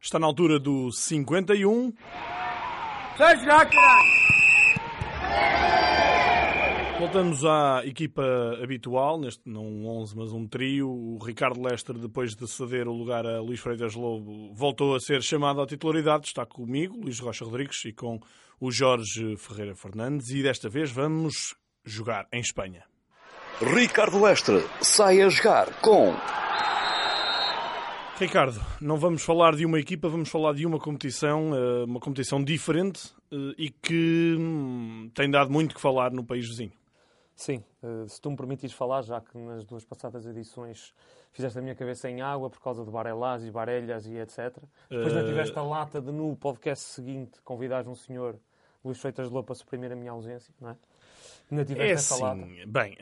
Está na altura do 51. Sai já, caralho! Voltamos à equipa habitual, neste não um 11, mas um trio. O Ricardo Lester, depois de ceder o lugar a Luís Freitas Lobo, voltou a ser chamado à titularidade. Está comigo, Luís Rocha Rodrigues, e com o Jorge Ferreira Fernandes. E desta vez vamos jogar em Espanha. Ricardo Lester sai a jogar com Ricardo, não vamos falar de uma equipa, vamos falar de uma competição, eh, uma competição diferente eh, e que hum, tem dado muito que falar no país vizinho. Sim, eh, se tu me permitires falar, já que nas duas passadas edições fizeste a minha cabeça em água por causa de Barelás e Barelhas e etc. Depois não tiveste a lata de no podcast seguinte convidares um senhor, Luís Freitas de Lobo, para suprimir a minha ausência, não é? Ainda tiveste É essa assim, lata. bem,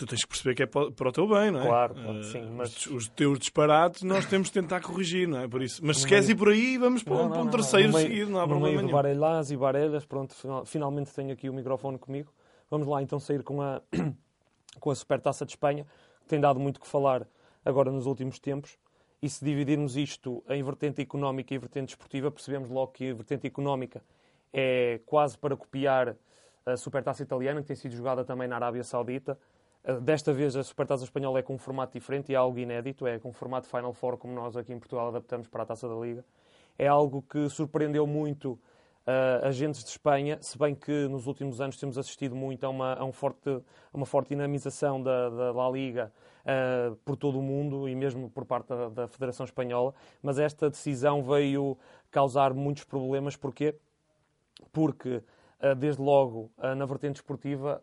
tu tens que perceber que é para o teu bem, não é? Claro, Eh, sim, mas- os, teus disparates nós temos de tentar corrigir, não é? Por isso. Mas se No queres meio- ir por aí, vamos para, um- Não, para não, um não, terceiro meio, seguido, não há problema meio nenhum. Barelhas e Barelhas, pronto, final- finalmente tenho aqui o microfone comigo. Vamos lá então sair com a, com a Supertaça de Espanha, que tem dado muito que falar agora nos últimos tempos. E se dividirmos isto em vertente económica e vertente desportiva, percebemos logo que a vertente económica é quase para copiar a Supertaça italiana, que tem sido jogada também na Arábia Saudita. Uh, Desta vez a Supertaça espanhola é com um formato diferente e é algo inédito, é com um formato Final Four, como nós aqui em Portugal adaptamos para a Taça da Liga. É algo que surpreendeu muito uh, agentes de Espanha, se bem que nos últimos anos temos assistido muito a uma, a um forte, a uma forte dinamização da, da Liga uh, por todo o mundo e mesmo por parte da, da Federação Espanhola, mas esta decisão veio causar muitos problemas. Porquê? Porque, uh, desde logo, na vertente esportiva,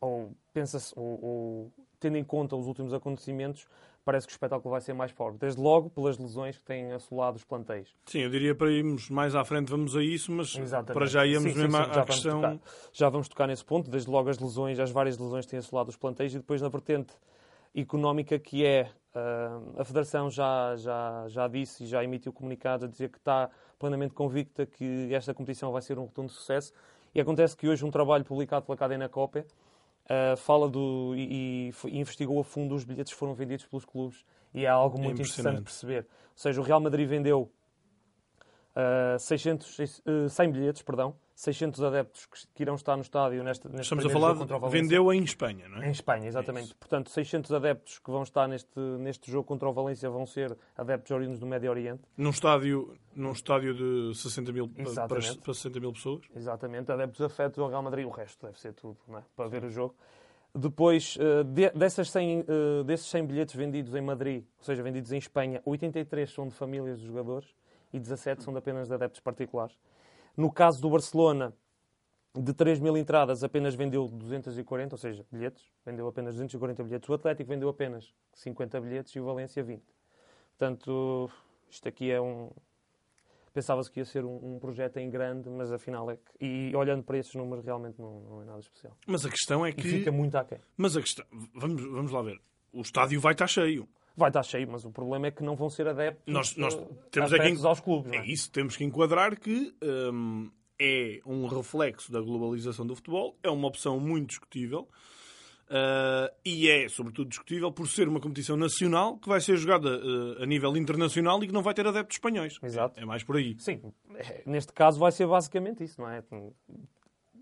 ou pensa-se, ou, ou, tendo em conta os últimos acontecimentos, parece que o espetáculo vai ser mais forte. Desde logo pelas lesões que têm assolado os plantéis. Sim, eu diria para irmos mais à frente, vamos a isso, mas Exatamente. para já íamos Sim, sim, mesmo sim, à, já à vamos questão. tocar. Já vamos tocar nesse ponto, desde logo as lesões, as várias lesões que têm assolado os plantéis e depois na vertente económica que é ah, a Federação já, já, já disse e já emitiu comunicados a dizer que está plenamente convicta que esta competição vai ser um rotundo sucesso e acontece que hoje um trabalho publicado pela Cadena Copa ah, fala do e, e investigou a fundo os bilhetes que foram vendidos pelos clubes e é algo É muito interessante impressionante. perceber. Ou seja, o Real Madrid vendeu Uh, 600, uh, 100 bilhetes, perdão, 600 adeptos que, irão estar no estádio neste, neste Estamos a falar contra o de Valência. vendeu em Espanha, não é? Em Espanha, exatamente. Portanto, 600 adeptos que vão estar neste, neste jogo contra o Valência vão ser adeptos oriundos do Médio Oriente. Num estádio, num estádio de 60 mil para, Exatamente. para 60 mil pessoas. Exatamente, adeptos afetos ao Real Madrid. O resto deve ser tudo, é? Para ver o jogo. Depois, de- dessas 100, uh, desses 100 bilhetes vendidos em Madrid, ou seja, vendidos em Espanha, 83 são de famílias dos jogadores e 17 são de apenas de adeptos particulares. No caso do Barcelona, de 3 mil entradas, apenas vendeu 240, ou seja, bilhetes. Vendeu apenas 240 bilhetes. O Atlético vendeu apenas 50 bilhetes e o Valência 20. Portanto, isto aqui é um... Pensava-se que ia ser um, um projeto em grande, mas afinal é que... E olhando para esses números, realmente não, não é nada especial. Mas a questão é E que. fica muito aquém. Mas a questão. Vamos, vamos lá ver. O estádio vai estar cheio. Vai estar cheio, mas o problema é que não vão ser adeptos, Nós, nós eh, temos aqui. aos clubes. não É isso, temos que enquadrar que hum, é um reflexo da globalização do futebol, é uma opção muito discutível. uh, e é, sobretudo, discutível por ser uma competição nacional que vai ser jogada uh, a nível internacional e que não vai ter adeptos espanhóis. Exato. É mais por aí. Sim, é, neste caso vai ser basicamente isso, não é?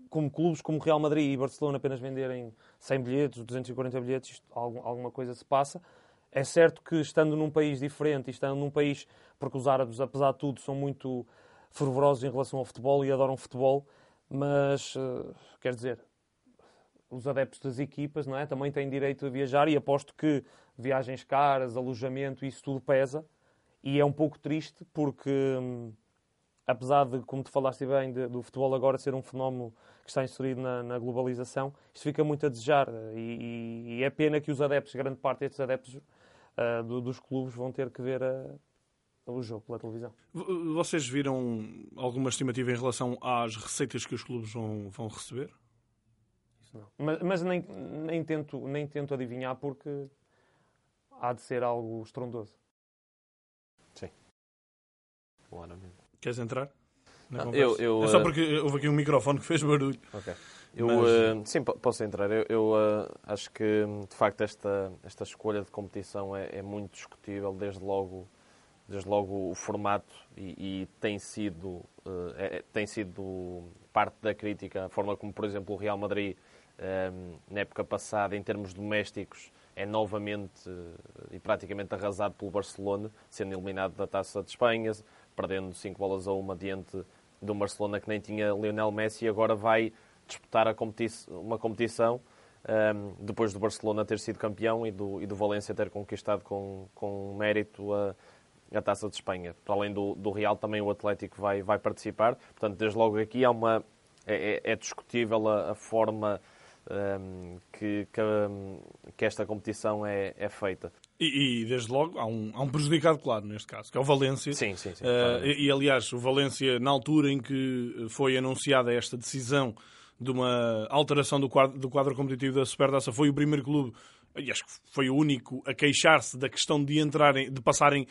Como clubes como Real Madrid e Barcelona apenas venderem 100 bilhetes, 240 bilhetes, isto, algum- alguma coisa se passa. É certo que estando num país diferente estando num país, porque os árabes, apesar de tudo, são muito fervorosos em relação ao futebol e adoram futebol, mas, eh, quer dizer, os adeptos das equipas não é? também têm direito a viajar e aposto que viagens caras, alojamento, isso tudo pesa. E é um pouco triste porque, hum, apesar de, como tu falaste bem, de- do futebol agora ser um fenómeno que está inserido na, na globalização, isto fica muito a desejar. E, e- e é pena que os adeptos, grande parte destes adeptos ah, do- dos clubes, vão ter que ver ah, o jogo pela televisão. Vocês viram alguma estimativa em relação às receitas que os clubes vão, vão receber? Isso não. Mas, mas nem, nem, tento, nem tento adivinhar porque há de ser algo estrondoso. Claramente. Queres entrar? Não, eu- eu, é só eh, porque houve aqui um microfone que fez barulho. Ok. Eu, Mas- eh, sim, po- posso entrar. Eu, eu, eh, acho que, de facto, esta, esta escolha de competição é, é muito discutível, desde logo desde logo o formato e, e tem sido eh, é- tem sido parte da crítica a forma como por exemplo o Real Madrid na época passada em termos domésticos é novamente e praticamente arrasado pelo Barcelona sendo eliminado da Taça de Espanha perdendo 5 bolas a uma diante do Barcelona que nem tinha Lionel Messi e agora vai disputar uma competição um, depois do Barcelona ter sido campeão e do, e do Valência ter conquistado com, com mérito a, a Taça de Espanha. Para além do, do Real, também o Atlético vai, vai participar. Portanto, desde logo aqui há uma, é, é- é discutível a, a forma um, que, que, um, que esta competição é, é feita. E, e, desde logo, há um, há um prejudicado claro neste caso, que é o Valência. Sim, sim, sim. Claramente. e, e, aliás, o Valência, na altura em que foi anunciada esta decisão de uma alteração do quadro, do quadro competitivo da Supertaça, foi o primeiro clube, e acho que foi o único, a queixar-se da questão de entrarem, de passarem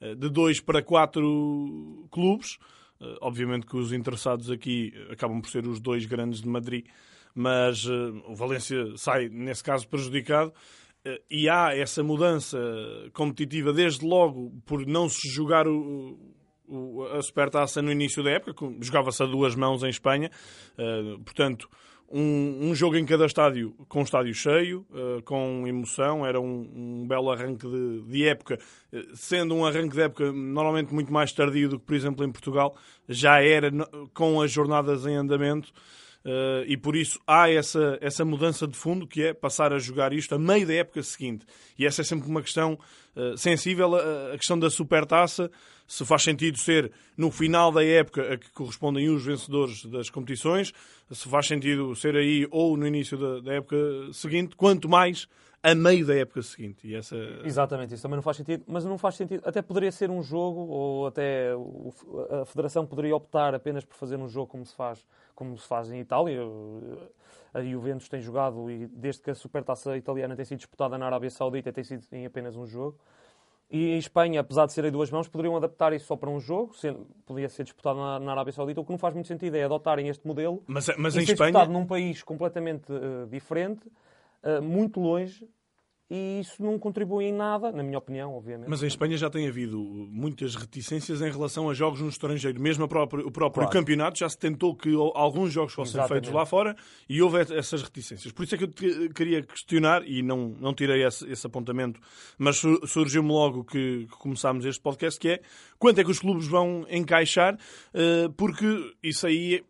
eh, de dois para quatro clubes. Eh, Obviamente que os interessados aqui acabam por ser os dois grandes de Madrid, mas eh, o Valência sai, nesse caso, prejudicado. E há essa mudança competitiva desde logo por não se jogar o- a Supertaça no início da época, jogava-se a duas mãos em Espanha, eh, portanto, um, um jogo em cada estádio com estádio cheio, eh, com emoção, era um, um belo arranque de, de época, eh, sendo um arranque de época normalmente muito mais tardio do que, por exemplo, em Portugal, já era no- com as jornadas em andamento. Uh, e por isso há essa, essa mudança de fundo que é passar a jogar isto a meio da época seguinte. E essa é sempre uma questão uh, sensível, a, a questão da supertaça, se faz sentido ser no final da época a que correspondem os vencedores das competições, se faz sentido ser aí ou no início da, da época seguinte, quanto mais a meio da época seguinte. E essa... Exatamente, isso também não faz sentido, mas não faz sentido. Até poderia ser um jogo, ou até a Federação poderia optar apenas por fazer um jogo como se faz, como se faz em Itália. A Juventus tem jogado e desde que a Supertaça italiana tem sido disputada na Arábia Saudita tem sido em apenas um jogo. E em Espanha, apesar de serem duas mãos, poderiam adaptar isso só para um jogo, sendo, podia ser disputado na, na Arábia Saudita, o que não faz muito sentido é adotarem este modelo Mas, mas e em ser Espanha. disputado num país completamente eh, diferente, eh, muito longe, e isso não contribui em nada, na minha opinião, obviamente. Mas em Espanha já tem havido muitas reticências em relação a jogos no estrangeiro. Mesmo própria- o próprio Claro. campeonato já se tentou que alguns jogos fossem Exatamente. feitos lá fora e houve essas reticências. Por isso é que eu te queria questionar, e não, não tirei esse, esse apontamento, mas su- surgiu-me logo que, que começámos este podcast, que é quanto é que os clubes vão encaixar, eh, porque isso aí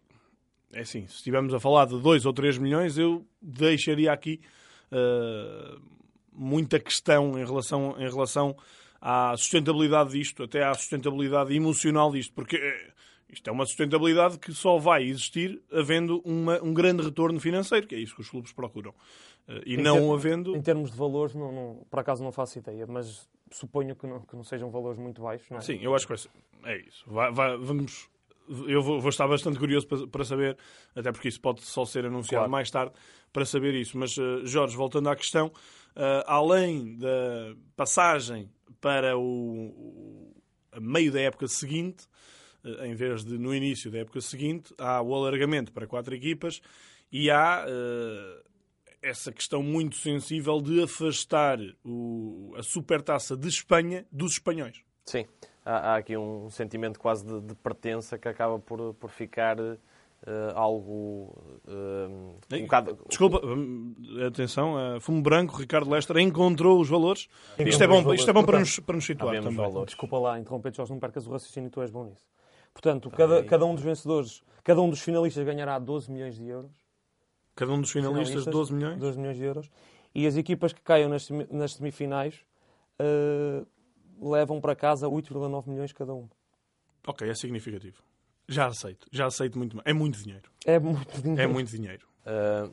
é assim, se estivermos a falar de 2 ou 3 milhões, eu deixaria aqui eh, muita questão em relação, em relação à sustentabilidade disto, até à sustentabilidade emocional disto, porque eh, isto é uma sustentabilidade que só vai existir havendo uma- um grande retorno financeiro, que é isso que os clubes procuram. Eh, e Em não ter- havendo. Em termos de valores, não, não- por acaso não faço ideia, mas suponho que não, que não sejam valores muito baixos, não é? Sim, eu acho que. É isso. Vai- vai- vamos. Eu vou, vou estar bastante curioso para, para saber, até porque isso pode só ser anunciado Claro. mais tarde, para saber isso. Mas, eh, Jorge, voltando à questão, além da passagem para o, o- meio da época seguinte, eh, em vez de no início da época seguinte, há o alargamento para quatro equipas e há eh, essa questão muito sensível de afastar o- a supertaça de Espanha dos espanhóis. Sim, há, há aqui um sentimento quase de, de pertença que acaba por, por ficar eh, algo eh, um bocado... Desculpa, hum, atenção, eh, Fumo Branco, Ricardo Lester encontrou os valores. Encontrou Isto é os bom, valores. isto é bom para, Portanto, nos, para nos situar também. valores. Desculpa lá, interromper, Jorge, não percas o raciocínio, tu és bom nisso. Portanto, cada, cada um dos vencedores, cada um dos finalistas ganhará 12 milhões de euros. Cada um dos finalistas, 12 milhões. 12 milhões de euros. E as equipas que caiam nas, nas semifinais eh, levam para casa 8,9 milhões cada um. Ok, é significativo. Já aceito, já aceito muito. É muito dinheiro. É muito dinheiro. É muito dinheiro. eh,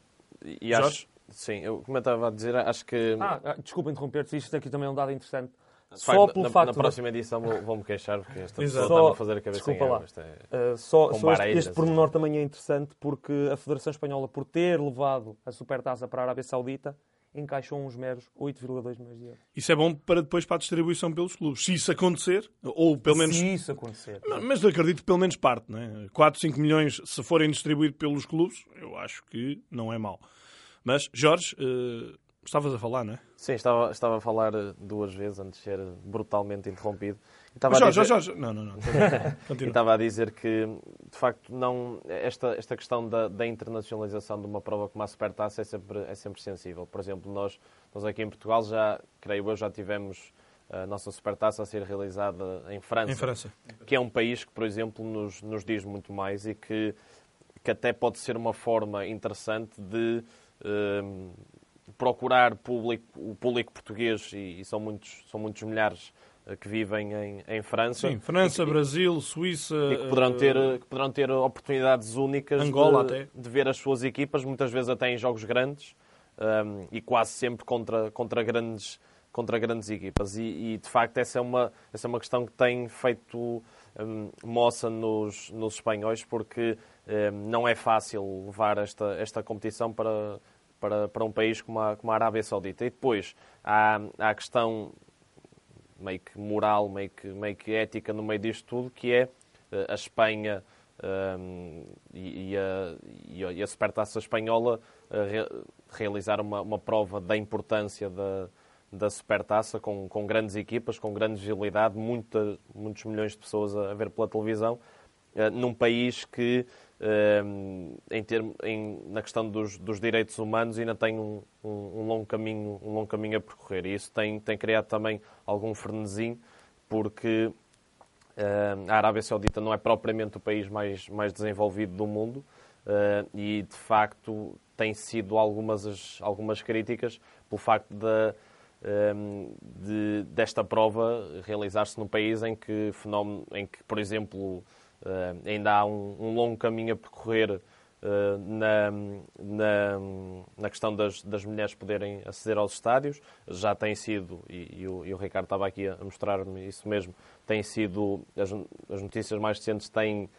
e acho, Jorge? sim, eu, como eu estava a dizer, acho que Ah, ah, desculpa interromper-te, isto aqui também é um dado interessante. de Só facto, pelo na, facto na de- próxima edição vou- vou-me queixar porque esta pessoa está-me a fazer a cabeça Desculpa em lá. é- Uh, só só este, este pormenor também é interessante porque a Federação Espanhola, por ter levado a Supertaça para a Arábia Saudita, encaixou uns meros 8,2 milhões de euros. Isso é bom para depois para a distribuição pelos clubes. Se isso acontecer, ou pelo menos. Se isso acontecer. Mas acredito que pelo menos parte, não é? 4, 5 milhões, se forem distribuídos pelos clubes, eu acho que não é mau. Mas, Jorge, eh, estavas a falar, não é? Sim, estava, estava a falar eh, duas vezes antes de ser brutalmente interrompido, Estava a Jorge, dizer- Jorge. Não, não, não. Estava a dizer que, de facto, não, esta, esta questão da, da internacionalização de uma prova como a Supertaça é sempre, é sempre sensível. Por exemplo, nós, nós aqui em Portugal já, creio eu, já tivemos a nossa Supertaça a ser realizada em França, Em França. que é um país que, por exemplo, nos, nos diz muito mais e que, que até pode ser uma forma interessante de hum, procurar público, o público português, e, e são, muitos, são muitos milhares que vivem em, em França. Sim, França, Brasil, Suíça. E que poderão ter, eh, que poderão ter oportunidades únicas Angola de, até. de ver as suas equipas, muitas vezes até em jogos grandes um, e quase sempre contra, contra, grandes, contra grandes equipas. E, e, de facto essa é uma, essa é uma questão que tem feito um, moça nos, nos espanhóis, porque um, não é fácil levar esta, esta competição para, para, para um país como a, como a Arábia Saudita. E depois há, há a questão meio que moral, meio que, meio que ética no meio disto tudo, que é eh, a Espanha ehm, e, e a, e a- Supertaça Espanhola eh, re- realizar uma, uma prova da importância da, da Supertaça com, com grandes equipas, com grande visibilidade, muita, muitos milhões de pessoas a, a ver pela televisão, eh, num país que, em termo, em, na questão dos, dos direitos humanos, ainda tem um, um- um longo caminho, um longo caminho a percorrer. E isso tem, tem criado também algum frenesim, porque eh, a Arábia Saudita não é propriamente o país mais, mais desenvolvido do mundo eh, e, de facto, tem sido algumas, as- algumas críticas pelo facto de, eh, de- desta prova realizar-se num país em que, fenómeno, em que por exemplo, ainda há um, um longo caminho a percorrer eh, na, na, na questão das, das mulheres poderem aceder aos estádios. Já tem sido, e, e o, e o Ricardo estava aqui a mostrar-me isso mesmo, tem sido, as, as notícias mais recentes têm,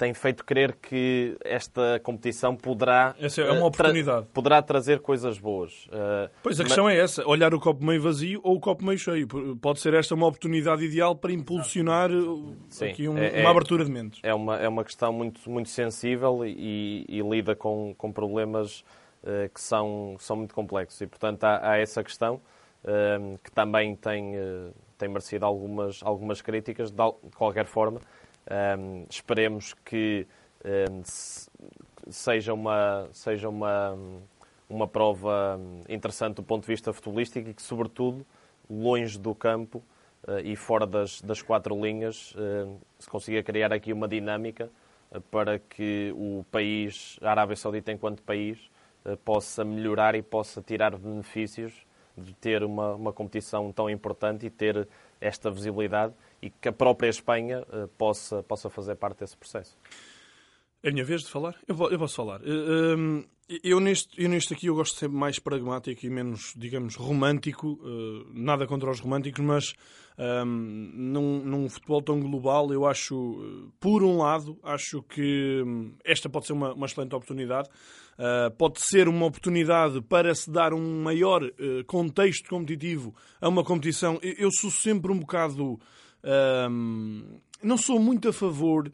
têm feito crer que esta competição poderá, Essa é uma eh, tra- oportunidade. poderá trazer coisas boas. Eh, Pois a mas- questão é essa, olhar o copo meio vazio ou o copo meio cheio. Pode ser esta uma oportunidade ideal para impulsionar uh, Sim, aqui um- é- é- uma abertura de mentes. é uma, é uma questão muito, muito sensível e, e lida com, com problemas eh, que são, são muito complexos. E, portanto, há, há essa questão eh, que também tem, eh, tem merecido algumas, algumas críticas, de qualquer forma. Eh, esperemos que se- seja uma, seja uma, uma prova interessante do ponto de vista futebolístico e que, sobretudo, longe do campo eh, e fora das, das quatro linhas, eh, se consiga criar aqui uma dinâmica eh, para que o país, a Arábia Saudita enquanto país, eh, possa melhorar e possa tirar benefícios de ter uma, uma competição tão importante e ter esta visibilidade e que a própria Espanha eh, possa, possa fazer parte desse processo. É a minha vez de falar? Eu, po- eu posso falar. Eh, hum, Eu neste, eu neste aqui eu gosto ser mais pragmático e menos, digamos, romântico. eh, nada contra os românticos, mas hum, num, num futebol tão global, eu acho, eh, por um lado, acho que hum, esta pode ser uma, uma excelente oportunidade. Uh, pode ser uma oportunidade para se dar um maior contexto competitivo a uma competição. Eu, eu sou sempre um bocado. hum, não sou muito a favor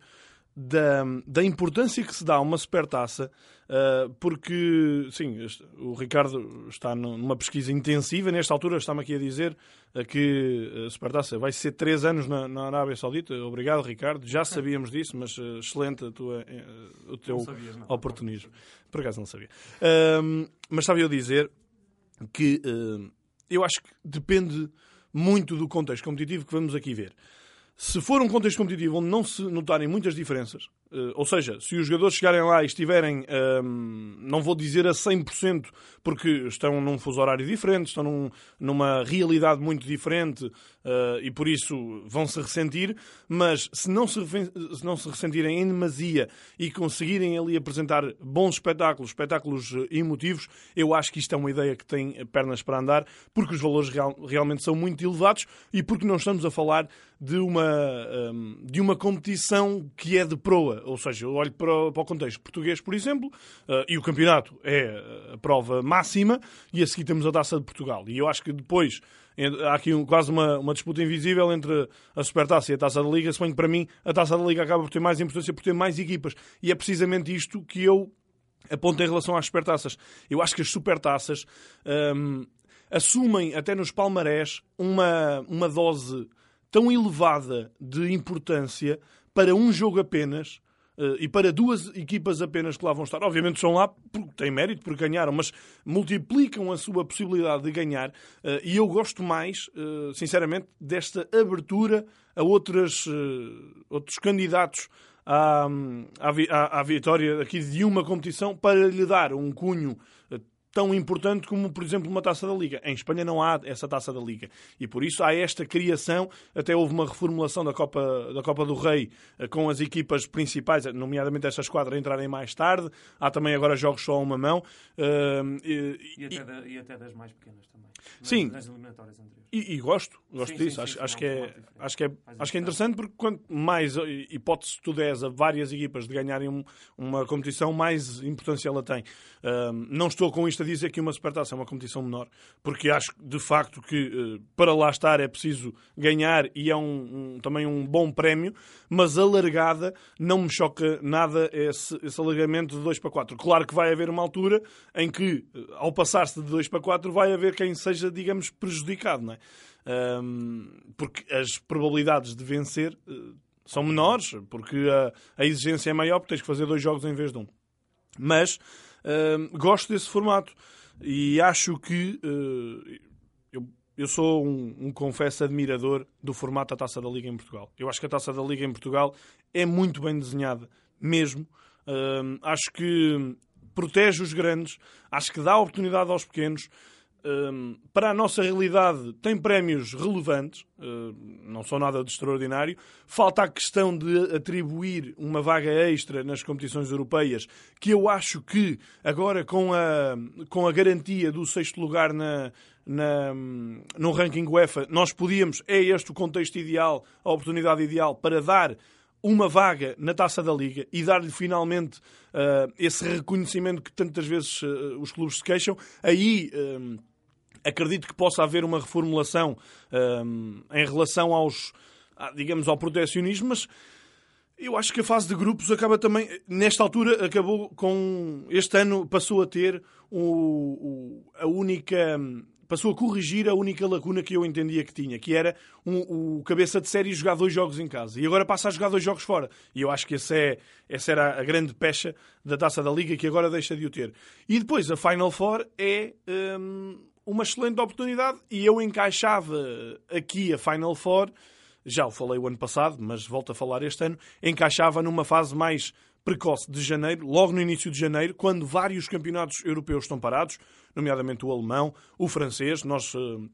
da, da importância que se dá a uma supertaça, uh, porque, sim, este- o Ricardo está nu- numa pesquisa intensiva. Nesta altura, está-me aqui a dizer uh, que a supertaça vai ser três anos na, na Arábia Saudita. Obrigado, Ricardo. Já sabíamos disso, mas uh, excelente tua, eh, o teu oportunismo. Por acaso não sabia. Mas estava eu a dizer que eu acho que depende muito do contexto competitivo que vamos aqui ver. Se for um contexto competitivo onde não se notarem muitas diferenças, eh, ou seja, se os jogadores chegarem lá e estiverem, ehm, não vou dizer a 100%, porque estão num fuso horário diferente, estão num- numa realidade muito diferente eh, e por isso vão se ressentir, mas se não se, se não se ressentirem em demasia e conseguirem ali apresentar bons espetáculos, espetáculos eh, emotivos, eu acho que isto é uma ideia que tem pernas para andar, porque os valores real- realmente são muito elevados e porque não estamos a falar de uma, hum, de uma competição que é de proa. Ou seja, eu olho para, o- para o contexto português, por exemplo, eh, e o campeonato é a prova máxima, e a seguir temos a Taça de Portugal. E eu acho que depois há aqui um- quase uma, uma disputa invisível entre a Supertaça e a Taça da Liga, se bem que para mim a Taça da Liga acaba por ter mais importância por ter mais equipas. E é precisamente isto que eu aponto em relação às supertaças. Eu acho que as supertaças hum, assumem, até nos palmarés, uma, uma dose tão elevada de importância para um jogo apenas uh, e para duas equipas apenas que lá vão estar. Obviamente são lá porque têm mérito, porque ganharam, mas multiplicam a sua possibilidade de ganhar. Uh, e eu gosto mais, uh, sinceramente, desta abertura a outras, outros candidatos à, à, à, vitória aqui de uma competição para lhe dar um cunho tão importante como, por exemplo, uma taça da Liga. Em Espanha não há essa taça da Liga. E por isso há esta criação. Até houve uma reformulação da Copa, da Copa do Rei eh, com as equipas principais, nomeadamente esta esquadra, entrarem mais tarde. Há também agora jogos só a uma mão. Uh, e, e, até da, e, até das mais pequenas também. Sim. Nas eliminatórias anteriores. E, e gosto, gosto sim, disso. Sim, sim, acho, acho, que é, acho, que é, acho que é interessante porque quanto mais hipótese tu des a várias equipas de ganharem um, uma competição, mais importância ela tem. Uh, não estou com isto a dizer que uma supertaça é uma competição menor, porque acho de facto que uh, para lá estar é preciso ganhar e é um, um, também um bom prémio, mas alargada não me choca nada esse, esse alargamento de 2 para 4. Claro que vai haver uma altura em que, uh, ao passar-se de 2 para 4, vai haver quem seja, digamos, prejudicado, não é? Porque as probabilidades de vencer uh, são menores, porque a, a, exigência é maior, porque tens que fazer dois jogos em vez de um. Mas gosto desse formato e acho que uh, eu, eu sou um, um, confesso admirador do formato da Taça da Liga em Portugal. Eu acho que a Taça da Liga em Portugal é muito bem desenhada, mesmo. Uh, acho que protege os grandes, acho que dá oportunidade aos pequenos para a nossa realidade, tem prémios relevantes, não são nada de extraordinário. Falta a questão de atribuir uma vaga extra nas competições europeias, que eu acho que agora com a, com a garantia do sexto lugar na, na, no ranking UEFA, nós podíamos, é este o contexto ideal, a oportunidade ideal para dar uma vaga na taça da Liga e dar-lhe finalmente uh, esse reconhecimento que tantas vezes uh, os clubes se queixam, aí. Uh, acredito que possa haver uma reformulação um, em relação aos, digamos, ao protecionismo, mas eu acho que a fase de grupos acaba também, nesta altura, acabou com. Este ano passou a ter o, o, a única. Passou a corrigir a única lacuna que eu entendia que tinha, que era um, o cabeça de série jogar dois jogos em casa. E agora passa a jogar dois jogos fora. E eu acho que essa, é, essa era a grande pecha da taça da Liga, que agora deixa de o ter. E depois a Final Four é. Um, uma excelente oportunidade e eu encaixava aqui a Final Four, já o falei o ano passado, mas volto a falar este ano, encaixava numa fase mais precoce de janeiro, logo no início de janeiro, quando vários campeonatos europeus estão parados, nomeadamente o alemão, o francês, nós uh,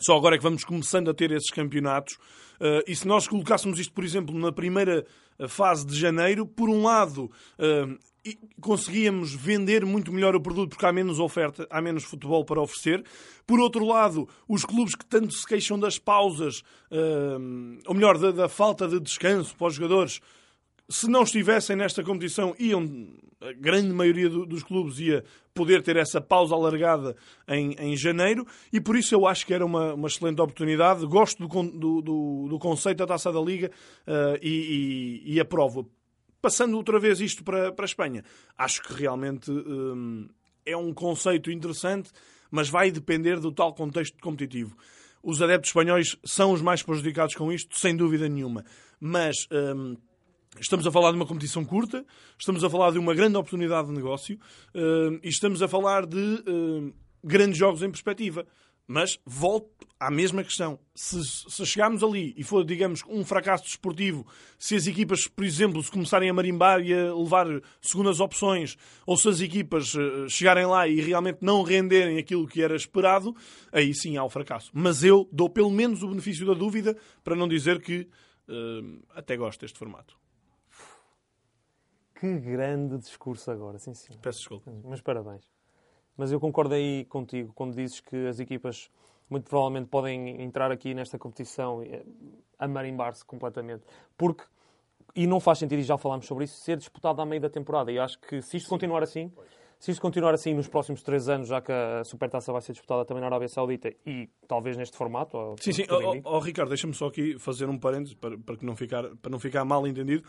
só agora é que vamos começando a ter esses campeonatos. Uh, e se nós colocássemos isto, por exemplo, na primeira eh, fase de janeiro, por um lado, uh, e conseguíamos vender muito melhor o produto porque há menos oferta, há menos futebol para oferecer. Por outro lado, os clubes que tanto se queixam das pausas, uh, ou melhor, da, falta de descanso para os jogadores, se não estivessem nesta competição, iam, a grande maioria do, dos clubes ia poder ter essa pausa alargada em, em janeiro, e por isso eu acho que era uma, uma excelente oportunidade. Gosto do, do, do, conceito da taça da Liga uh, e, e, e aprovo passando outra vez isto para, para a Espanha, acho que realmente hum, é um conceito interessante, mas vai depender do tal contexto competitivo. Os adeptos espanhóis são os mais prejudicados com isto, sem dúvida nenhuma. Mas hum, estamos a falar de uma competição curta, estamos a falar de uma grande oportunidade de negócio hum, e estamos a falar de hum, grandes jogos em perspectiva. Mas volto à mesma questão. Se, se, chegarmos ali e for, digamos, um fracasso desportivo, se as equipas, por exemplo, se começarem a marimbar e a levar segundas opções, ou se as equipas uh, chegarem lá e realmente não renderem aquilo que era esperado, aí sim há o fracasso. Mas eu dou pelo menos o benefício da dúvida para não dizer que uh, até gosto deste formato. Que grande discurso agora, sim, sim. Peço desculpa. Mas parabéns. Mas eu concordo aí contigo quando dizes que as equipas muito provavelmente podem entrar aqui nesta competição a marimbar-se completamente. Porque, e não faz sentido, e já falámos sobre isso, ser disputado à meio da temporada. E acho que se isto Sim. continuar assim, pois. se isto continuar assim nos próximos três anos, já que a Supertaça vai ser disputada também na Arábia Saudita e talvez neste formato. Sim, sim. Oh, oh, Ricardo, deixa-me só aqui fazer um parênteses para, para, que não ficar, para não ficar mal entendido.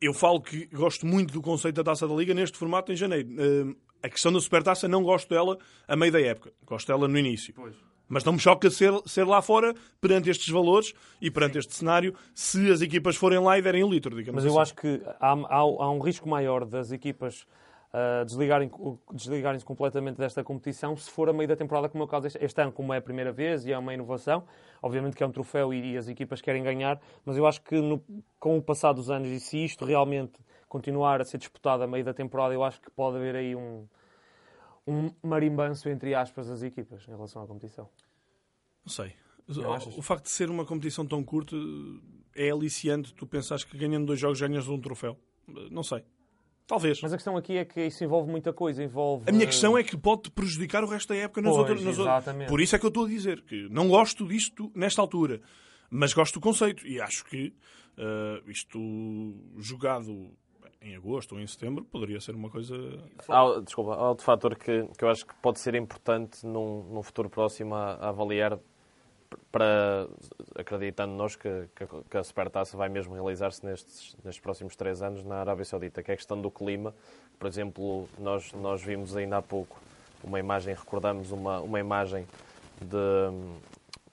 Eu falo que gosto muito do conceito da Taça da Liga neste formato em janeiro. Uh, a questão da supertaça não gosto dela a meio da época. Gosto dela no início. Pois. Mas não me choca ser, ser lá fora, perante estes valores e perante este cenário, se as equipas forem lá e derem o litro, digamos Mas eu assim. acho que há, há- há um risco maior das equipas ah, desligarem- desligarem-se completamente desta competição se for a meio da temporada, como é o caso este, ano, como é a primeira vez e é uma inovação. Obviamente que é um troféu e, e as equipas querem ganhar, mas eu acho que no- com o passar dos anos e se isto realmente continuar a ser disputado a meio da temporada, eu acho que pode haver aí um, um marimbanço, entre aspas, das equipas em relação à competição. Não sei. Achas? O facto de ser uma competição tão curta é aliciante. Tu pensas que ganhando dois jogos ganhas um troféu. Não sei. Talvez. Mas a questão aqui é que isso envolve muita coisa. Envolve, A minha questão é que pode prejudicar o resto da época nas Pois, outras. nas outras-. Por isso é que eu estou a dizer que não gosto disto nesta altura, mas gosto do conceito e acho que eh, isto jogado em agosto ou em setembro poderia ser uma coisa. Há, desculpa, há outro fator que, que eu acho que pode ser importante num, num futuro próximo a, a avaliar para, acreditando nós que, que, a- que a Supertaça vai mesmo realizar-se nestes, nestes próximos três anos na Arábia Saudita, que é a questão do clima. Por exemplo, nós, nós vimos ainda há pouco uma imagem, recordamos uma, uma imagem de,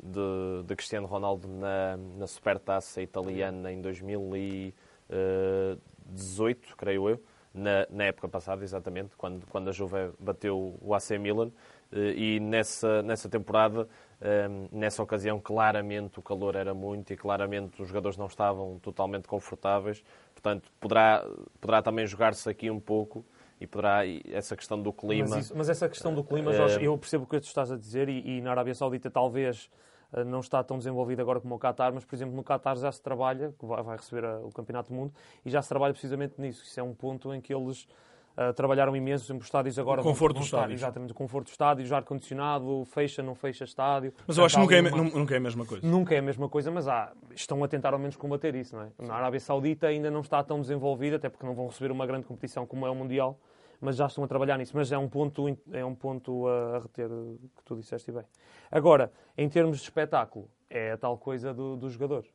de, de Cristiano Ronaldo na, na Supertaça italiana em 2018, creio eu, na, na época passada, exatamente, quando, quando a Juve bateu o AC Milan. Eh, E nessa, nessa temporada, eh, nessa ocasião, claramente o calor era muito e claramente os jogadores não estavam totalmente confortáveis. Portanto, poderá, poderá também jogar-se aqui um pouco e poderá e essa questão do clima. Mas, isso- mas essa questão do clima, Eh, Jorge, eu percebo o que tu estás a dizer e, e na Arábia Saudita talvez eh, não está tão desenvolvido agora como o Qatar, mas, por exemplo, no Qatar já se trabalha, que vai, receber o Campeonato do Mundo, e já se trabalha precisamente nisso. Isso é um ponto em que eles eh, trabalharam imenso, os estádios agora... O conforto dos estádios. Exatamente, o conforto dos estádios, ar-condicionado, fecha, não fecha estádio. Mas eu acho que nunca é, uma- nunca é a mesma coisa. Nunca é a mesma coisa, mas há, estão a tentar ao menos combater isso, não é? Na Arábia Saudita ainda não está tão desenvolvida, até porque não vão receber uma grande competição como é o Mundial, mas já estão a trabalhar nisso. Mas é um ponto, é um ponto a, reter que tu disseste bem. Agora, em termos de espetáculo, é a tal coisa do, do jogador,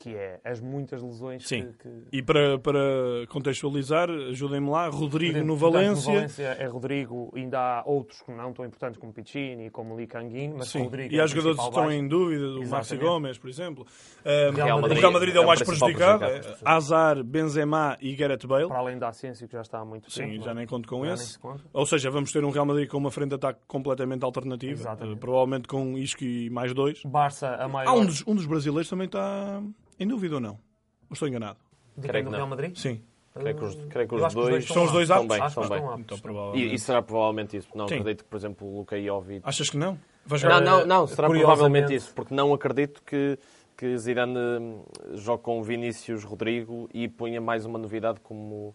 que é as muitas lesões Sim. que... que... E para, para contextualizar, ajudem-me lá, Rodrigo no Valência. No Valência é Rodrigo, ainda há outros que não tão importantes como Piccini, como Lee Kangin, mas Sim. Rodrigo E é há o jogadores que estão baixo. em dúvida, o Maxi Exatamente. Gomes, por exemplo. Um, Real o Real Madrid é o mais é o prejudicado. prejudicado. É Hazard, Benzema e Gareth Bale. Para além da Asensio, que já está há muito tempo. Sim, não é? já nem conto com esse. se conta. Ou seja, vamos ter um Real Madrid com uma frente de ataque completamente alternativa. Exatamente. Eh, Provavelmente com Isco e mais dois. Barça, a maior... Há um dos, um dos brasileiros também está em dúvida ou não? Ou estou enganado? Creio que do não. Real Madrid? Sim. Creio que os, creio que os que dois, dois São os dois aptos? bem. Acho que Estão bem. aptos. Então, E, provavelmente. e será provavelmente isso. Não Sim. acredito que, por exemplo, o Luka Jovic... Achas que não? Vai Não, jogar- não, não, será provavelmente isso, porque não acredito que, que Zidane hum, jogue com Vinícius Rodrigo e ponha mais uma novidade como,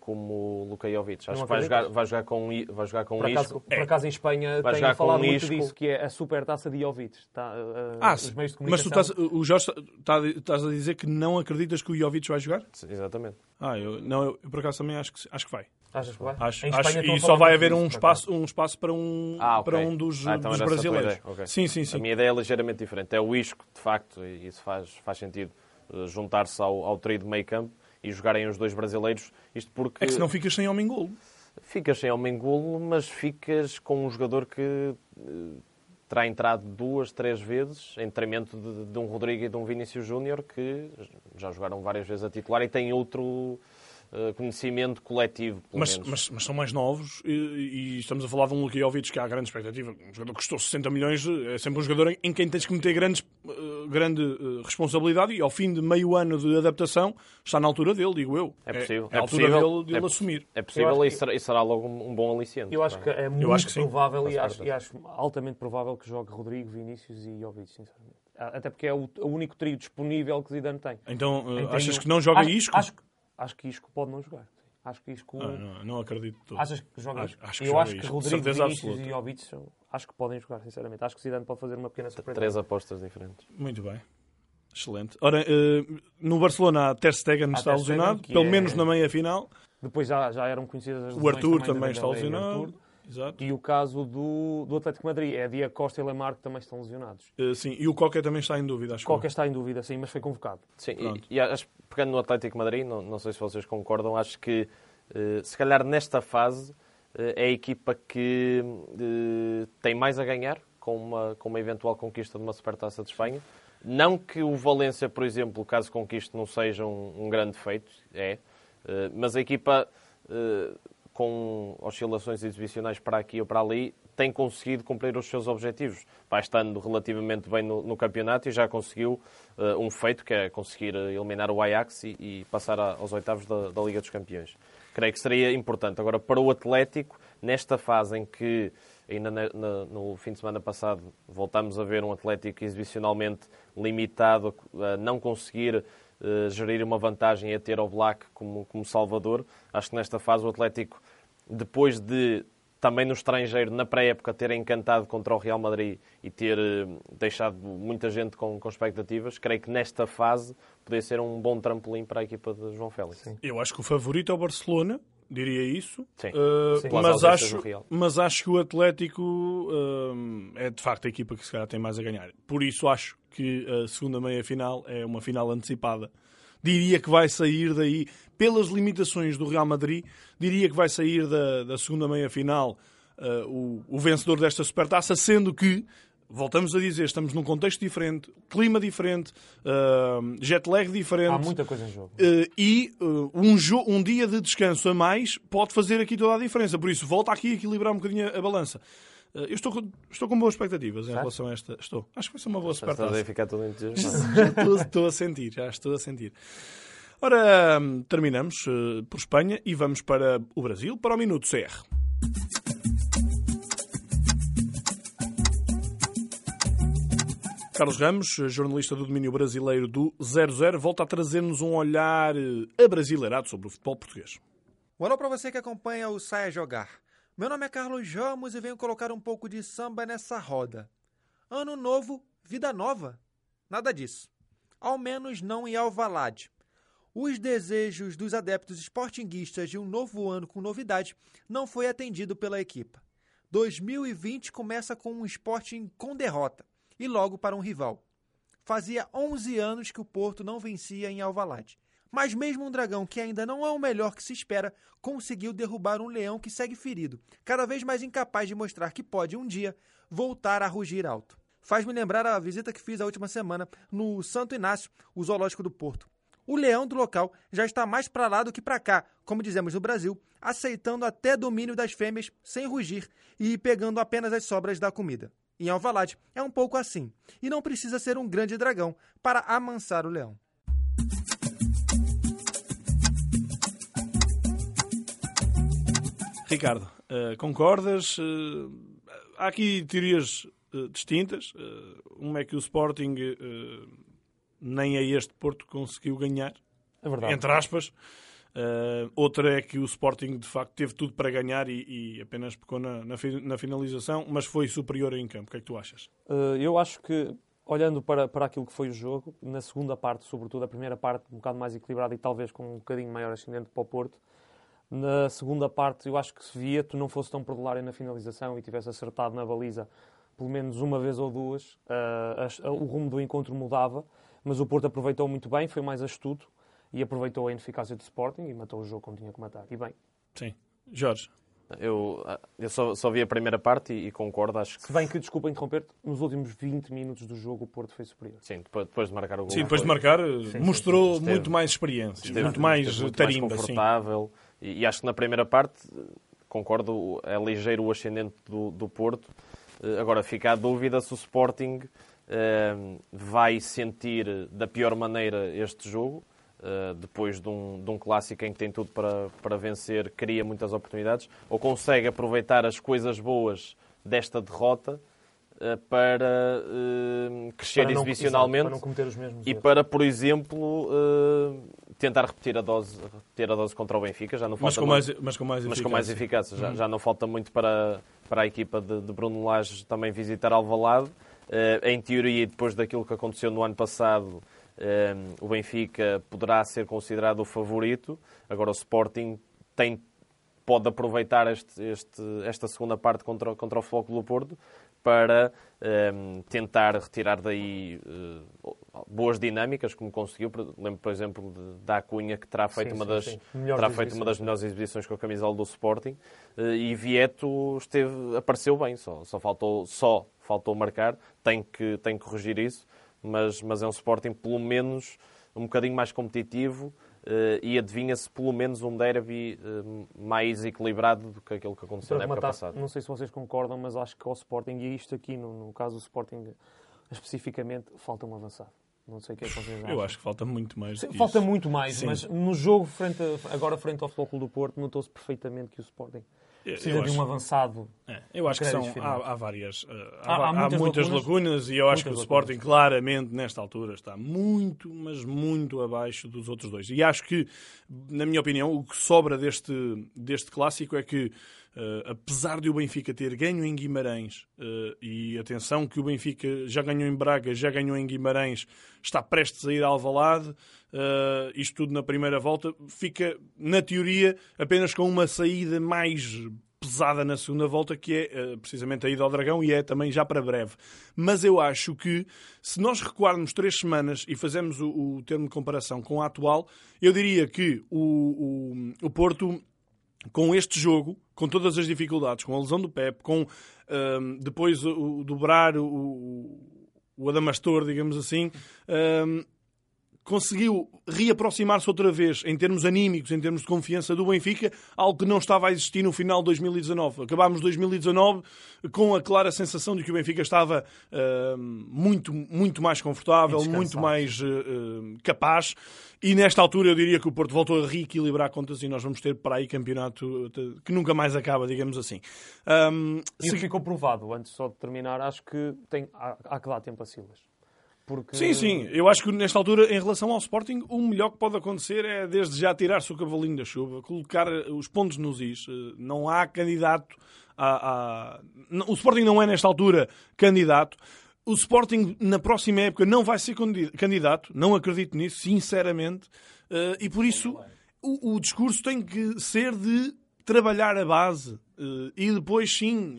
como Luka Jovic. Acho que vai jogar, vai jogar com, vai jogar com Por Isco. acaso, por acaso em Espanha Vai com falado muito Isco. disso, que é a super taça de Jovic. Tá, uh, Ah, os sim. meios de mas tu estás, o Jorge está, estás a dizer que não acreditas que o Jovic vai jogar? Exatamente. Ah, eu, não, eu por acaso também acho que, acho que vai. Achas que vai? Acho, acho- e só vai haver um espaço, um espaço para um, Ah, ok. para um dos, Ah, então dos brasileiros. ideia. Ok. Sim, sim, sim. A minha ideia é ligeiramente diferente. É o Isco, de facto, e isso faz, faz sentido, eh, juntar-se ao, ao trio de meio campo e jogarem os dois brasileiros. Isto porque É que se não ficas sem homem golo. ficas sem homem golo, mas ficas com um jogador que eh, terá entrado duas, três vezes em detrimento de, de um Rodrigo e de um Vinícius Júnior que já jogaram várias vezes a titular e têm outro conhecimento coletivo, pelo Mas, menos. mas, mas são mais novos e, e estamos a falar de um Luka Jovic que há grande expectativa. Um jogador que custou 60 milhões é sempre um jogador em, em quem tens que meter grandes, eh, grande eh, responsabilidade e ao fim de meio ano de adaptação está na altura dele, digo eu. É possível. É, a É altura possível. dele, dele É- assumir. É possível acho e que- será, e será logo um, um bom aliciente. Eu acho que Pá. é muito acho que sim. provável e acho, e acho altamente provável que jogue Rodrigo, Vinícius e Jovic, sinceramente. Até porque é o, o único trio disponível que Zidane tem. Então, eh, Tem achas que não joga acho, Isco? Acho, acho que Isco pode não jogar. Acho que Isco... Ah, não, não acredito. todo. Achas que joga Acho- acho que Eu joga acho que Rodrigo, certeza Vinícius absoluta. e Jovic acho que podem jogar, sinceramente. Acho que Zidane pode fazer uma pequena surpresa. Três apostas diferentes. Muito bem. Excelente. Ora, eh, no Barcelona, a Ter Stegen está Ter Stegen, lesionado, pelo é- menos na meia-final. Depois já, já eram conhecidas as O Arthur da também está lesionado. Exato. E o caso do, do Atlético de Madrid é Dia Costa e Lemar que também estão lesionados. Eh, sim, e o Coca também está em dúvida, acho Qualquer que. está em dúvida, sim, mas foi convocado. Sim, Pronto. e, e acho, pegando no Atlético de Madrid, não, não sei se vocês concordam, acho que eh, se calhar nesta fase eh, é a equipa que tem mais a ganhar com uma, com uma eventual conquista de uma Supertaça de Espanha. Não que o Valência, por exemplo, caso conquiste, não seja um, um grande feito, é, uh, mas a equipa, uh, com oscilações exibicionais para aqui ou para ali, tem conseguido cumprir os seus objetivos. Vai estando relativamente bem no, no campeonato e já conseguiu uh, um feito, que é conseguir eliminar o Ajax e, e passar a, aos oitavos da, da Liga dos Campeões. Creio que seria importante. Agora, para o Atlético, nesta fase em que ainda no fim de semana passado voltamos a ver um Atlético exibicionalmente limitado a não conseguir uh, gerir uma vantagem e a ter o Black como, como salvador. Acho que nesta fase o Atlético, depois de também no estrangeiro, na pré-época, ter encantado contra o Real Madrid e ter uh, deixado muita gente com, com, expectativas, creio que nesta fase poderia ser um bom trampolim para a equipa de João Félix. Sim. Eu acho que o favorito é o Barcelona, diria isso. Sim. Uh, Sim. Mas, acho, mas acho que o Atlético uh, é de facto a equipa que se calhar tem mais a ganhar. Por isso acho que a segunda meia-final é uma final antecipada. Diria que vai sair daí, pelas limitações do Real Madrid, diria que vai sair da, da segunda meia-final uh, o, o vencedor desta supertaça, sendo que voltamos a dizer, estamos num contexto diferente, clima diferente, uh, jet lag diferente. Há muita coisa em jogo. Uh, e uh, um, um dia de descanso a mais pode fazer aqui toda a diferença. Por isso, volta aqui a equilibrar um bocadinho a, balança. Eu estou com, estou com boas expectativas em relação a esta. Estou. Acho que vai ser uma boa supertaça. Estás a ficar todo entusiasmado. já estou, estou, a sentir, já estou a sentir. Ora, terminamos por Espanha e vamos para o Brasil, para o Minuto CR. Carlos Ramos, jornalista do domínio brasileiro do 00, volta a trazer-nos um olhar eh, abrasileirado sobre o futebol português. Olá para você que acompanha o Saia Jogar. Meu nome é Carlos Ramos e venho colocar um pouco de samba nessa roda. Ano novo, vida nova? Nada disso. Ao menos não em Alvalade. Os desejos dos adeptos esportinguistas de um novo ano com novidade não foi atendido pela equipa. 2020 começa com um Sporting com derrota e logo para um rival. Fazia 11 anos que o Porto não vencia em Alvalade. Mas mesmo um dragão que ainda não é o melhor que se espera, conseguiu derrubar um leão que segue ferido, cada vez mais incapaz de mostrar que pode um dia voltar a rugir alto. Faz-me lembrar a visita que fiz a última semana no Santo Inácio, o zoológico do Porto. O leão do local já está mais para lá do que para cá, como dizemos no Brasil, aceitando até domínio das fêmeas sem rugir e pegando apenas as sobras da comida. Em Alvalade é um pouco assim, e não precisa ser um grande dragão para amansar o leão. Ricardo, uh, concordas? Uh, há aqui teorias uh, distintas. uma é que o Sporting nem a este Porto conseguiu ganhar, é verdade. entre aspas. Uh, outra é que o Sporting de facto teve tudo para ganhar e, e apenas pecou na, na, na, finalização, mas foi superior em campo. O que é que tu achas? Uh, eu acho que, olhando para, para aquilo que foi o jogo, na segunda parte, sobretudo, a primeira parte um bocado mais equilibrada e talvez com um bocadinho maior ascendente para o Porto, na segunda parte eu acho que se via tu não fosse tão perdulário na finalização e tivesse acertado na baliza pelo menos uma vez ou duas, uh, o rumo do encontro mudava, mas o Porto aproveitou muito bem, foi mais astuto e aproveitou a ineficácia do Sporting e matou o jogo como tinha que matar. E bem. Sim. Jorge. Eu, eu só, só vi a primeira parte e, e concordo, acho que... Se bem que, desculpa interromper nos últimos 20 minutos do jogo o Porto foi superior. Sim, depois, depois de marcar o gol. Sim, depois foi... de marcar sim, mostrou sim, sim. muito mais experiência, esteve, muito mais esteve muito tarimba. Mais confortável. E, e, acho que na primeira parte, concordo, é ligeiro o ascendente do, do Porto. Eh, agora fica a dúvida se o Sporting eh, vai sentir da pior maneira este jogo Uh, depois de um, de um clássico em que tem tudo para, para vencer, cria muitas oportunidades, ou consegue aproveitar as coisas boas desta derrota uh, para uh, crescer para não, exibicionalmente exato, para e erros. para, por exemplo, tentar repetir a dose, repetir a dose contra o Benfica. Já não mas, com mais, mas com mais eficácia. Mas com mais eficácia. Já, uhum. já não falta muito para, para a equipa de, de Bruno Lage também visitar Alvalade. em teoria, depois daquilo que aconteceu no ano passado, o Benfica poderá ser considerado o favorito. Agora o Sporting tem, pode aproveitar este, este, esta segunda parte contra, contra o Flóculo do Porto para um, tentar retirar daí uh, boas dinâmicas, como conseguiu. Lembro, por exemplo, de, da Cunha, que terá feito, sim, uma, das, terá feito uma das melhores exibições com a camisola do Sporting. Uh, e Vieto esteve, apareceu bem, só, só, faltou, só faltou marcar, tem que, tem que corrigir isso, mas, mas é um Sporting pelo menos um bocadinho mais competitivo uh, e adivinha-se pelo menos um derby uh, mais equilibrado do que aquilo que aconteceu na época passada. Não sei se vocês concordam, mas acho que ao Sporting, e isto aqui no, no caso do Sporting especificamente, falta um avançado. Não sei o que é que vocês acham. Eu acho que falta muito mais. Sim, falta isso. muito mais, Sim. mas no jogo frente a- agora frente ao Futebol Clube do Porto notou-se perfeitamente que o Sporting precisa de acho- um avançado. É, eu acho que são, finais. há, há várias. Há- há, há há muitas muitas, lacunas. lacunas, e eu acho que o Muitas Sporting, lacunas. claramente, nesta altura, está muito, mas muito abaixo dos outros dois. E acho que, na minha opinião, o que sobra deste, deste clássico é que, uh, apesar de o Benfica ter ganho em Guimarães, uh, e atenção que o Benfica já ganhou em Braga, já ganhou em Guimarães, está prestes a ir a Alvalade, uh, isto tudo na primeira volta, fica, na teoria, apenas com uma saída mais pesada na segunda volta, que é precisamente a ida ao Dragão e é também já para breve. Mas eu acho que se nós recuarmos três semanas e fazemos o, o termo de comparação com a atual, eu diria que o, o, o Porto com este jogo, com todas as dificuldades, com a lesão do Pep, com ahm, depois o, o dobrar o, o, Adamastor, digamos assim, ahm, conseguiu reaproximar-se outra vez em termos anímicos, em termos de confiança do Benfica, algo que não estava a existir no final de 2019. Acabámos 2019 com a clara sensação de que o Benfica estava ah, muito, muito mais confortável, muito mais ah, capaz. E nesta altura eu diria que o Porto voltou a reequilibrar contas e nós vamos ter para aí campeonato que nunca mais acaba, digamos assim. Ahm, E se- ficou provado, antes só de terminar, acho que tem, há, há que dar tempo a Silas. Porque Sim, sim. Eu acho que nesta altura, em relação ao Sporting, o melhor que pode acontecer é desde já tirar-se o cavalinho da chuva, colocar eh, os pontos nos is. Eh, Não há candidato a, a- O Sporting não é, nesta altura, candidato. O Sporting, na próxima época, não vai ser candi- candidato. Não acredito nisso, sinceramente. Eh, E por isso, o, o discurso tem que ser de trabalhar a base e depois, sim,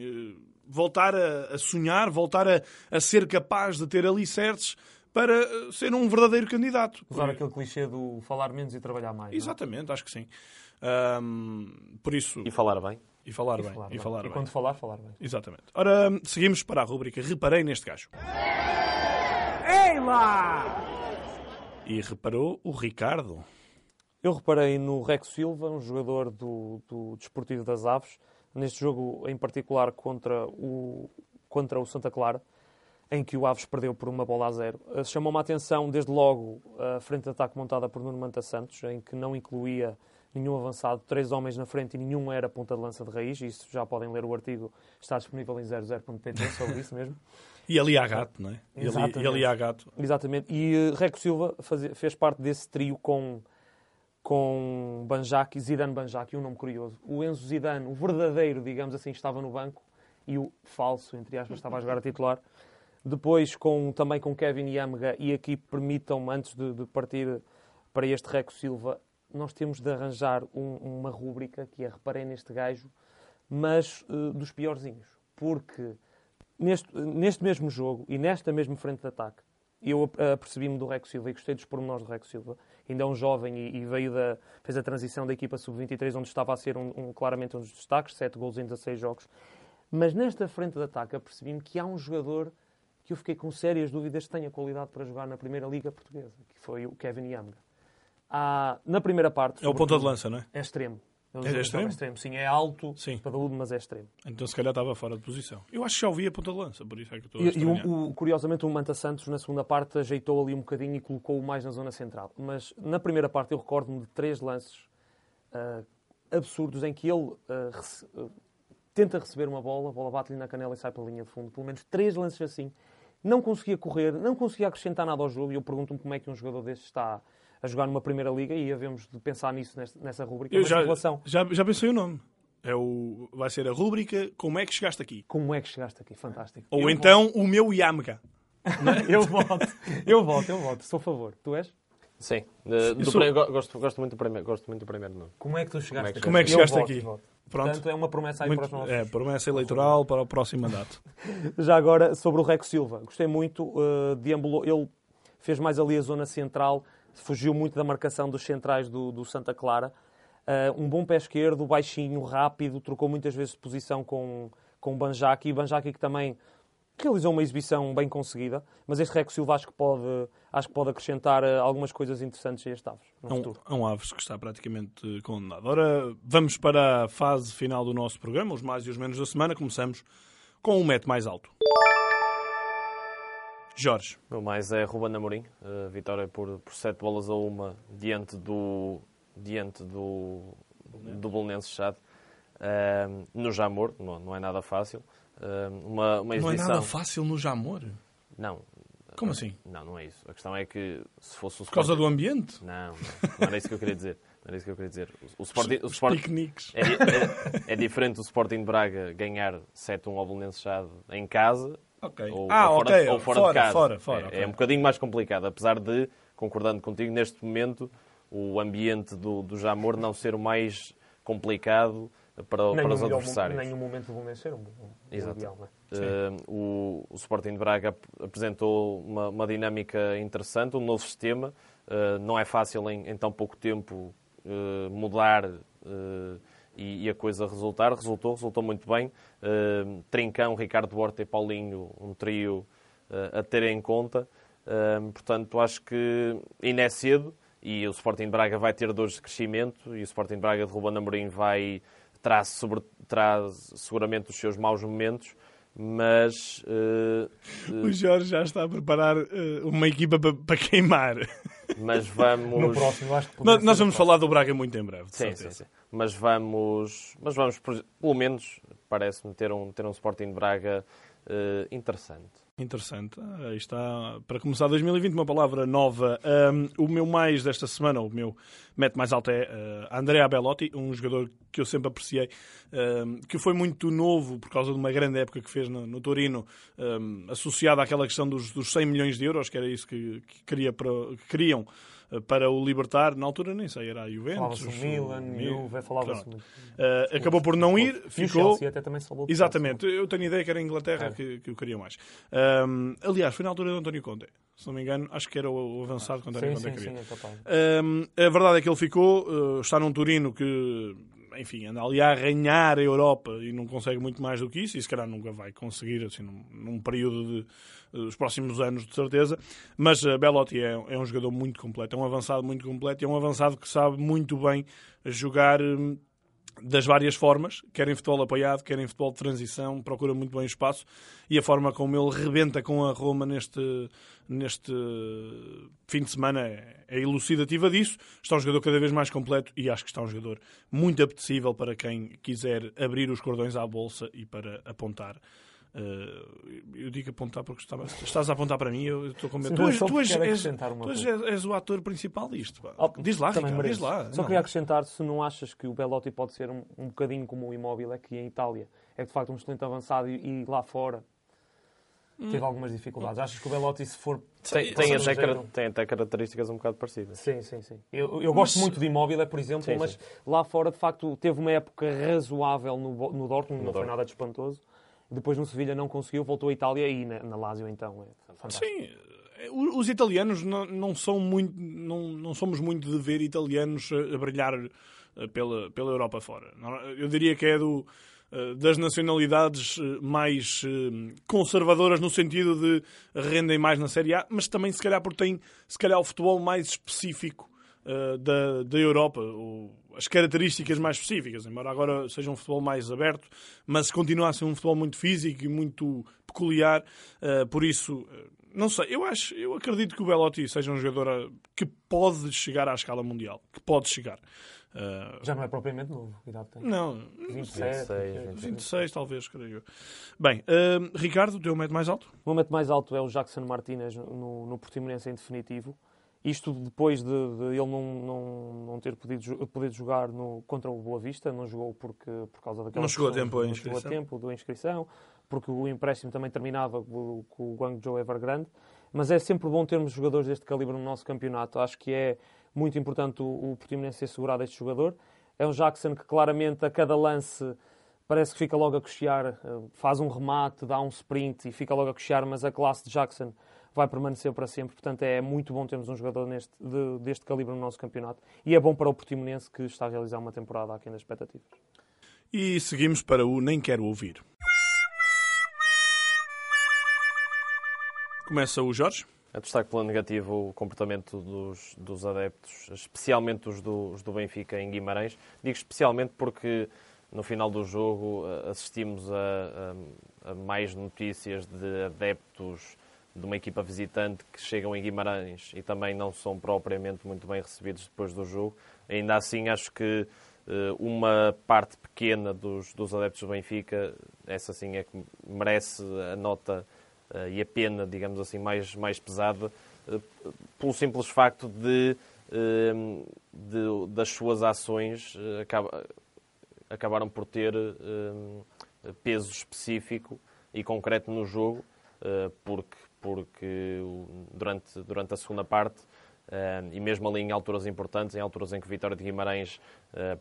voltar a, a sonhar, voltar a, a ser capaz de ter alicerces para eh, ser um verdadeiro candidato. usar aquele clichê do falar menos e trabalhar mais. não é? Exatamente, acho que sim. Ahm, por isso, E falar bem. e falar E bem. falar e bem. falar E bem. quando falar, falar bem. Exatamente. Ora, seguimos para a rúbrica Reparei neste gajo. Ei lá! E reparou o Ricardo. Eu reparei no Rex Silva, um jogador do, do Desportivo das Aves, neste jogo em particular contra o, contra o Santa Clara, em que o Aves perdeu por uma bola a zero. Eh, Chamou-me a atenção, desde logo, a frente de ataque montada por Nuno Manta Santos, em que não incluía nenhum avançado, três homens na frente e nenhum era ponta de lança de raiz. Isso já podem ler o artigo, está disponível em 00.pt sobre isso mesmo. E ali há gato, não é? E ali, Exatamente. e ali há gato. Exatamente. E uh, Reco Silva fazia- fez parte desse trio com, com Banjak Zidane Banjak, um nome curioso. O Enzo Zidane, o verdadeiro, digamos assim, estava no banco e o falso, entre aspas, estava a jogar a titular. Depois com, também com Kevin Yamga e aqui permitam-me, antes de, de partir para este Reco Silva, nós temos de arranjar um- uma rúbrica que é Reparei neste gajo, mas uh, dos piorzinhos. Porque neste, neste mesmo jogo e nesta mesma frente de ataque, eu apercebi-me do Reco Silva e gostei dos pormenores do Reco Silva. Ainda é um jovem e, e veio da, fez a transição da equipa sub-23, onde estava a ser um, um- claramente um dos destaques, 7 gols em 16 jogos. Mas nesta frente de ataque apercebi-me que há um jogador que eu fiquei com sérias dúvidas se tem a qualidade para jogar na Primeira Liga Portuguesa, que foi o Kevin Yamga. Há, na primeira parte... É o ponta de lança, não é? É extremo. É, extremo? extremo? Sim, é alto, Sim. padaúdo, mas é extremo. Então se calhar estava fora de posição. Eu acho que já ouvi a ponta de lança, por isso é que estou a E, e o, o- curiosamente, o Manta Santos, na segunda parte, ajeitou ali um bocadinho e colocou-o mais na zona central. Mas na primeira parte, eu recordo-me de três lances ah, absurdos em que ele ah, rece- ah, tenta receber uma bola, a bola bate-lhe na canela e sai pela linha de fundo. Pelo menos três lances assim. Não conseguia correr, não conseguia acrescentar nada ao jogo. E eu pergunto-me como é que um jogador deste está a jogar numa primeira liga e havemos de pensar nisso nesta- nessa rubrica. Eu já, em relação, já, já pensei o nome. É o, vai ser a rúbrica Como é que chegaste aqui? como é que chegaste aqui? Fantástico. Ou Eu então o meu Yamga. voto. Eu voto, eu voto, eu voto. Sou a favor. Tu és? Sim. De- do go- gosto, gosto, muito do primeiro, gosto muito do primeiro nome. Como é que tu chegaste que- aqui? como é que chegaste voto, aqui? voto. Pronto. Portanto, é uma promessa aí para os Muito, nossos. é, promessa eleitoral para o próximo mandato. Já agora, sobre o Reco Silva. Gostei muito. Uh, deambulou, ele fez mais ali a zona central, fugiu muito da marcação dos centrais do, do Santa Clara. Uh, um bom pé esquerdo, baixinho, rápido, trocou muitas vezes de posição com, com o Banjaki. E Banjaki que também realizou uma exibição bem conseguida, mas este Reco Silva acho que pode, acho que pode acrescentar eh, algumas coisas interessantes a este Aves no É um, futuro. é um Aves que está praticamente condenado. Ora, vamos para a fase final do nosso programa, os mais e os menos da semana. Começamos com o mete mais alto. Jorge. O mais é Ruben Amorim, uh, vitória por, por 7 bolas a uma diante do, diante do, do Belenenses Chade. Uh, no Jamor, não, não é nada fácil. Uh, uma, uma Não é nada fácil no Jamor? Não. Como assim? Não, não é isso. A questão é que se fosse o Por causa Sporting- do ambiente? Não, não, não era isso que eu queria dizer. Não era isso que eu queria dizer. O, o Sporting, o Sporting- Piqueniques. é, é- é diferente do Sporting de Braga ganhar 7-1 ao Belenenses Chade em casa Ok. ou, ah, ou fora, ok. ou fora fora, de casa. fora, fora, é, ok. é um bocadinho mais complicado, apesar de, concordando contigo, neste momento o ambiente do, do Jamor não ser o mais complicado para, Nem para os adversários. Nem o momento do Belenenses ser um, um Exato. ideal, não é? Uh, o, o Sporting de Braga ap- apresentou uma, uma dinâmica interessante, um novo sistema. Uh, não é fácil em, em tão pouco tempo uh, mudar uh, e, e a coisa resultar. Resultou, resultou muito bem. Uh, Trincão, Ricardo Horta e Paulinho, um trio uh, a ter em conta. Uh, portanto, acho que ainda é cedo e o Sporting Braga vai ter dores de crescimento e o Sporting Braga de Ruben Amorim vai traz, sobre, traz seguramente os seus maus momentos, mas eh, O Jorge já está a preparar eh, uma equipa para, para queimar. mas No vamos próximo, eu acho que Nós, nós vamos no falar do Braga muito em breve, sim, sim, sim. mas vamos mas vamos pelo menos parece-me ter um ter um Sporting de Braga eh, interessante. Interessante. Aí está, para começar 2020, uma palavra nova. Ahm, o meu mais desta semana, o meu mete mais alto é ah, Andrea Bellotti, um jogador que eu sempre apreciei, ahm, que foi muito novo por causa de uma grande época que fez no, no Torino, ahm, associado àquela questão dos, dos 100 milhões de euros, que era isso que, que queria para, que queriam ah, para o libertar. Na altura nem sei, era a Juventus. Falava-se o Milan, o Juve, falava-se muito. Ah, acabou por não ir, o ficou. Chelsea até também salvou. Exatamente, eu tenho ideia que era a Inglaterra É. que, que eu queria mais. Ahm, aliás, foi na altura do António Conte, se não me engano, acho que era o, o avançado que o António Sim, Conte sim, queria. sim, é. Ahm, a verdade é que ele ficou, uh, está num Turino que, enfim, anda ali a arranhar a Europa e não consegue muito mais do que isso, e se calhar nunca vai conseguir, assim, num, num período de uh, os próximos anos, de certeza. Mas uh, Belotti é, é um jogador muito completo, é um avançado muito completo, é um avançado que sabe muito bem jogar. hum, das várias formas, quer em futebol apoiado, quer em futebol de transição, procura muito bem o espaço e a forma como ele rebenta com a Roma neste, neste fim de semana é, é elucidativa disso. Está um jogador cada vez mais completo e acho que está um jogador muito apetecível para quem quiser abrir os cordões à bolsa e para apontar. Eh, eu digo apontar porque estava- estás a apontar para mim, eu estou com medo. Sim, Tu és, tu és, és, tu és- és o ator principal disto. Oh, diz lá, Ricardo, diz lá. Só Não. queria acrescentar, se não achas que o Belotti pode ser um, um bocadinho como o Imóvel aqui em Itália, é de facto um excelente avançado e, e lá fora Hum. teve algumas dificuldades. Achas que o Belotti, se for... Tem, tem, até, tem até características um bocado parecidas. Sim, sim, sim. Eu, eu gosto muito de Imóvel, por exemplo, Sim, mas sim. lá fora, de facto, teve uma época razoável no, no Dortmund, não foi Dortmund. nada de espantoso. Depois no Sevilha não conseguiu, voltou à Itália e na, na Lazio então é. Sim, eh, os italianos não, não são muito, não, não somos muito de ver italianos a, a brilhar eh, pela, pela Europa fora. Eu diria que é do, eh, das nacionalidades eh, mais eh, conservadoras no sentido de rendem mais na Série A, mas também se calhar porque tem se calhar o futebol mais específico eh, da, da Europa, as características mais específicas, embora agora seja um futebol mais aberto, mas continua a ser um futebol muito físico e muito peculiar, eh, por isso, eh, não sei, eu acho, eu acredito que o Belotti seja um jogador eh, que pode chegar à escala mundial, que pode chegar. Eh, Já não é propriamente novo, que idade tem? não, 27, 26, 28. 26 talvez, creio eu. Bem, eh, Ricardo, o teu médio mais alto? O momento mais alto é o Jackson Martínez no, no Portimonense em definitivo. Isto depois de, de ele não, não, não ter podido, podido jogar no, contra o Boa Vista, não jogou porque, por causa daquela Não chegou a tempo a não chegou a inscrição. tempo da inscrição, porque o empréstimo também terminava com, com o Guangzhou Evergrande. Mas é sempre bom termos jogadores deste calibre no nosso campeonato. Acho que é muito importante o, o Portimonense ser segurado este jogador. É um Jackson que claramente a cada lance parece que fica logo a cochear, eh, faz um remate, dá um sprint e fica logo a cochear, mas a classe de Jackson vai permanecer para sempre. Portanto, é muito bom termos um jogador neste, de- deste calibre no nosso campeonato. E é bom para o Portimonense que está a realizar uma temporada aquém das expectativas. E seguimos para o Nem Quero Ouvir. Começa o Jorge. A destaque pela negativo o comportamento dos, dos adeptos, especialmente os do, os do Benfica em Guimarães. Digo especialmente porque no final do jogo eh, assistimos a, a, a mais notícias de adeptos de uma equipa visitante que chegam em Guimarães e também não são propriamente muito bem recebidos depois do jogo. Ainda assim, acho que uh, uma parte pequena dos, dos adeptos do Benfica, essa sim é que merece a nota uh, e a pena, digamos assim, mais, mais pesada, uh, pelo simples facto de, de das suas ações acaba, acabaram por ter peso específico e concreto no jogo, porque, porque durante, durante a segunda parte e mesmo ali em alturas importantes, em alturas em que Vitória de Guimarães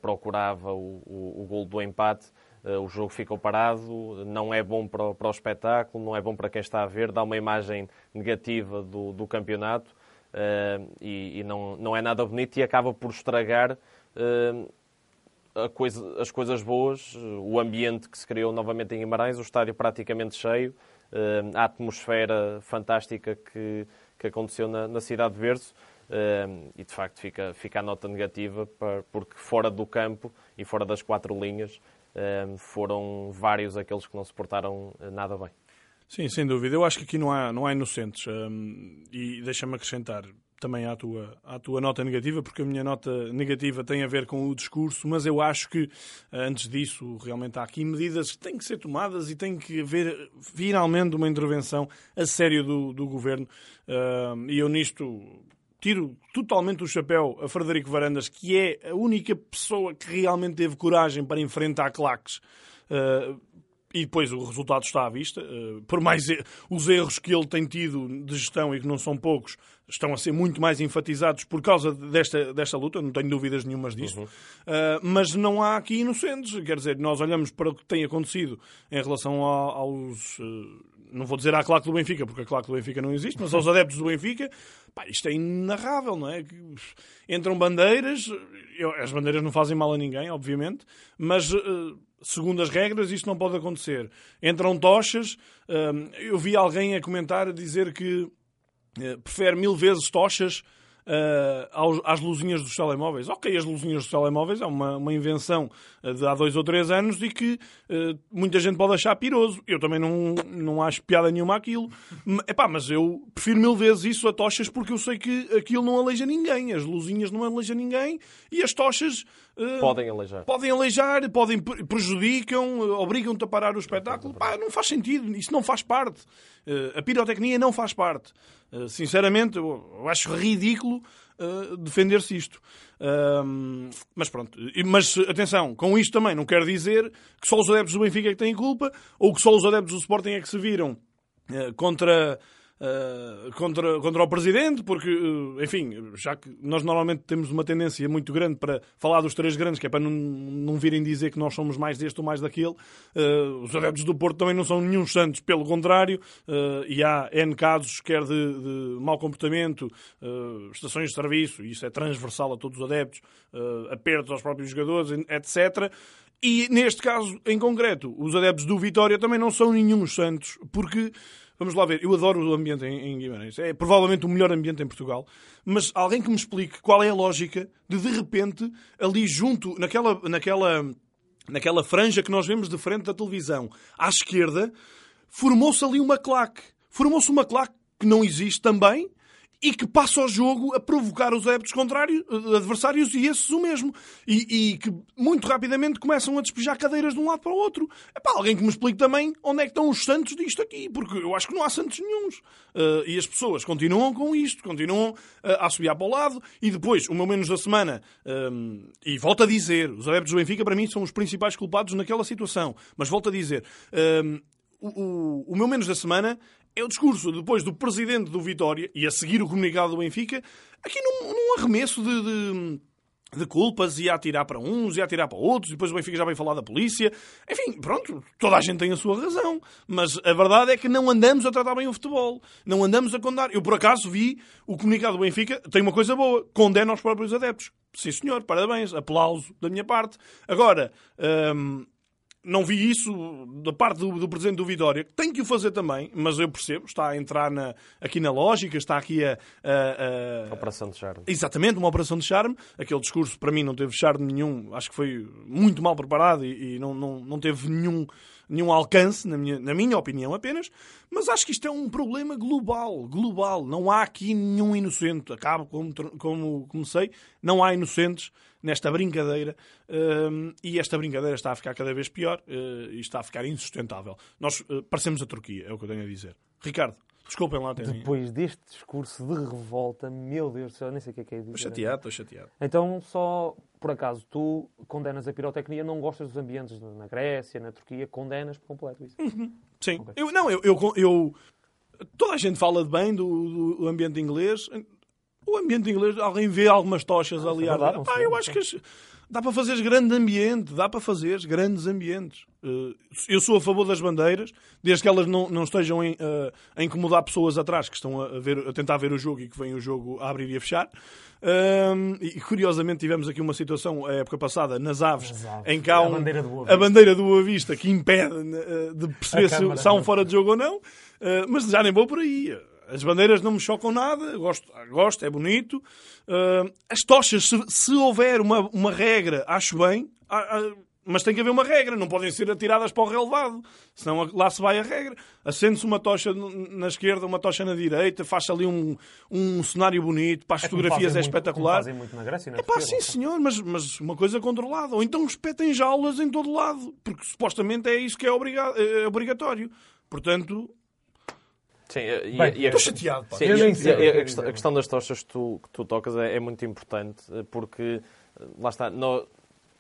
procurava o, o, o gol do empate, eh, o jogo ficou parado, não é bom para o, para o, espetáculo, não é bom para quem está a ver, dá uma imagem negativa do, do campeonato e, e, não, não é nada bonito e acaba por estragar coisa, as coisas boas, o ambiente que se criou novamente em Guimarães, o estádio praticamente cheio, a atmosfera fantástica que, que aconteceu na, na cidade de Berço. e de facto fica, fica a nota negativa porque fora do campo e fora das quatro linhas foram vários aqueles que não se portaram eh, nada bem. Sim, sem dúvida. Eu acho que aqui não há, não há inocentes. e deixa-me acrescentar também à tua, à tua nota negativa, porque a minha nota negativa tem a ver com o discurso, mas eu acho que, antes disso, realmente há aqui medidas que têm que ser tomadas e tem que haver finalmente uma intervenção a sério do, do governo. e eu nisto tiro totalmente o chapéu a Frederico Varandas, que é a única pessoa que realmente teve coragem para enfrentar claques. Uh, e depois o resultado está à vista. Uh, por mais os erros que ele tem tido de gestão e que não são poucos, estão a ser muito mais enfatizados por causa desta, desta luta, não tenho dúvidas nenhumas disso. Uhum. Uh, mas não há aqui inocentes. Quer dizer, nós olhamos para o que tem acontecido em relação a, aos não vou dizer à claque do Benfica, porque a claque do Benfica não existe, mas aos adeptos do Benfica, pá, isto é inarrável, não é? Entram bandeiras, as bandeiras não fazem mal a ninguém, obviamente, mas eh, segundo as regras isto não pode acontecer. Entram tochas, eh, eu vi alguém a comentar, a dizer que eh, prefere mil vezes tochas uh, às luzinhas dos telemóveis. Ok, as luzinhas dos telemóveis é uma, uma invenção de há dois ou três anos e que uh, muita gente pode achar piroso. Eu também não, não acho piada nenhuma aquilo. Epá, mas eu prefiro mil vezes isso a tochas porque eu sei que aquilo não aleija ninguém. As luzinhas não aleijam ninguém e as tochas podem aleijar. Podem aleijar, podem prejudicam, obrigam-te a parar o espetáculo. Pá, não faz sentido, isso não faz parte. Uh, a pirotecnia não faz parte. Sinceramente, eu, eu, acho ridículo defender-se isto. mas pronto, mas atenção, com isto também não quero dizer que só os adeptos do Benfica é que têm culpa ou que só os adeptos do Sporting é que se viram contra Uh, contra, contra o Presidente, porque, uh, enfim, já que nós normalmente temos uma tendência muito grande para falar dos três grandes, que é para não, não virem dizer que nós somos mais deste ou mais daquele, uh, os adeptos do Porto também não são nenhum santos, pelo contrário, e há N casos, quer de, de mau comportamento, estações de serviço, e isso é transversal a todos os adeptos, apertos aos próprios jogadores, etc. E neste caso, em concreto, os adeptos do Vitória também não são nenhum santos, porque Vamos lá ver, eu adoro o ambiente em, Guimarães. É provavelmente o melhor ambiente em Portugal. Mas alguém que me explique qual é a lógica de, de repente, ali junto, naquela, naquela, naquela franja que nós vemos de frente da televisão, à esquerda, formou-se ali uma claque. Formou-se uma claque que não existe também, e que passa o jogo a provocar os adeptos contrários, eh, adversários e esses o mesmo. E, e, que muito rapidamente começam a despejar cadeiras de um lado para o outro. É para alguém que me explique também onde é que estão os santos disto aqui, porque eu acho que não há santos nenhums. Uh, e as pessoas continuam com isto, continuam uh, a subir para o lado, e depois, o meu menos da semana, um, e volto a dizer, os adeptos do Benfica para mim são os principais culpados naquela situação, mas volto a dizer, um, o, o, o meu menos da semana é o discurso depois do presidente do Vitória e a seguir o comunicado do Benfica, aqui num, num arremesso de, de, de, culpas e a atirar para uns e a atirar para outros, e depois o Benfica já vem falar da polícia. Enfim, pronto, toda a gente tem a sua razão. Mas a verdade é que não andamos a tratar bem o futebol. Não andamos a condenar. Eu, por acaso, vi o comunicado do Benfica, tem uma coisa boa, condena os próprios adeptos. Sim, senhor, parabéns, aplauso da minha parte. Agora, hum, não vi isso da parte do, do presidente do Vitória, que tem que o fazer também, mas eu percebo, está a entrar na, aqui na lógica, está aqui a. a, a... Operação de charme. Exatamente, uma operação de charme. Aquele discurso, para mim, não teve charme nenhum, acho que foi muito mal preparado e, e não, não, não teve nenhum, nenhum alcance, na minha, na minha opinião apenas. Mas acho que isto é um problema global, global. Não há aqui nenhum inocente. Acabo como, como comecei, não há inocentes nesta brincadeira uh, e esta brincadeira está a ficar cada vez pior uh, e está a ficar insustentável. Nós uh, parecemos a Turquia, é o que eu tenho a dizer. Ricardo, desculpem lá. Tem Depois deste discurso de revolta, meu Deus do céu, nem sei o que é que é dizer. Estou chateado, estou chateado. Então, só por acaso, tu condenas a pirotecnia, não gostas dos ambientes na Grécia, na Turquia, condenas por completo isso? Uhum. Sim. Okay. Eu, não, eu, eu, eu, Toda a gente fala bem do, do ambiente inglês. O ambiente inglês, alguém vê algumas tochas ah, ali é verdade, eu acho que dá para fazer grande ambiente, dá para fazer grandes ambientes. Eh, eu sou a favor das bandeiras, desde que elas não, não estejam em, uh, a incomodar pessoas atrás que estão a, ver, a tentar ver o jogo e que vem o jogo a abrir e a fechar. Um, e curiosamente tivemos aqui uma situação a época passada nas aves, em que há um, a, bandeira do a bandeira do Boa Vista que impede uh, de perceber se, se há um fora de jogo ou não, uh, mas já nem vou por aí. As bandeiras não me chocam nada, gosto, gosto é bonito. Uh, as tochas, se, se, houver uma, uma regra, acho bem, uh, uh, mas tem que haver uma regra, não podem ser atiradas para o relevado, senão lá se vai a regra. Acende-se uma tocha na esquerda, uma tocha na direita, faz ali um, um cenário bonito, para as é fotografias é muito, espetacular. Fazem muito na Grécia, é pá, sim senhor, mas, mas uma coisa controlada. Ou então espetem jaulas em todo lado, porque supostamente é isso que é, obrigado, é obrigatório. Portanto, Sim, e, Bem, e estou chateado. Sim, eu nem sei. A, a, questão, a, questão, das tochas que tu, que tu tocas é, é, muito importante, porque, lá está, no,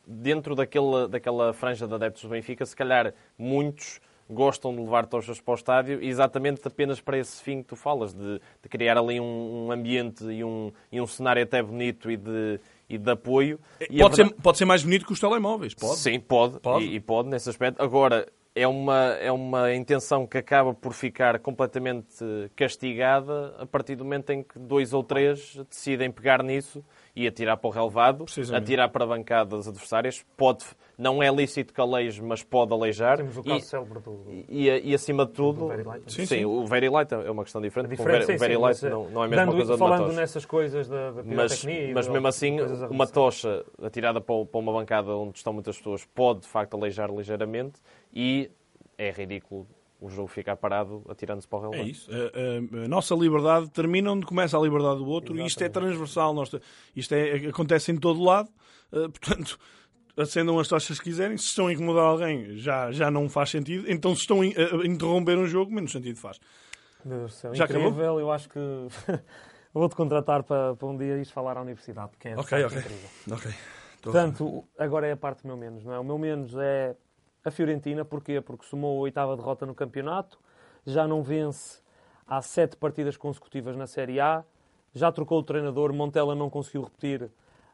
dentro daquela, daquela franja de adeptos do Benfica, se calhar muitos gostam de levar tochas para o estádio exatamente apenas para esse fim que tu falas, de, de criar ali um, um ambiente e um, e um cenário até bonito e de, e de apoio. E pode, verdade... ser, pode ser mais bonito que os telemóveis, pode? Sim, pode, pode. E, e pode nesse aspecto. Agora, é uma, é uma intenção que acaba por ficar completamente castigada a partir do momento em que dois ou três decidem pegar nisso e atirar para o relevado, atirar para bancadas adversárias. Pode, não é lícito que aleije, mas pode aleijar. Temos o caso e, célebre do, e, e, e, acima de tudo... Very light. Sim, sim, o Very Light é uma questão diferente. Diferente o Very, sim, sim, Light não, não é a mesma dando, coisa Falando de uma nessas coisas da, da Mas, mas mesmo assim, uma tocha atirada para, para uma bancada onde estão muitas pessoas pode, de facto, aleijar ligeiramente e é ridículo o jogo ficar parado atirando-se para o relevado. É isso. A, a, a, nossa liberdade termina onde começa a liberdade do outro Exatamente. e isto é transversal. Nós, isto é, acontece em todo lado. Uh, portanto, acendam as tochas que quiserem. Se estão a incomodar alguém, já, já não faz sentido. Então, se estão a, a interromper um jogo, menos sentido faz. Meu Deus do céu, já incrível. Acabou? Eu acho que vou-te contratar para, para um dia ir falar à universidade, porque é Ok, ok. incrível. okay. Portanto, agora é a parte do meu menos, não é? O meu menos é a Fiorentina. Porquê? Porque somou a oitava derrota no campeonato, já não vence há sete partidas consecutivas na Série A, já trocou o treinador, Montella não conseguiu repetir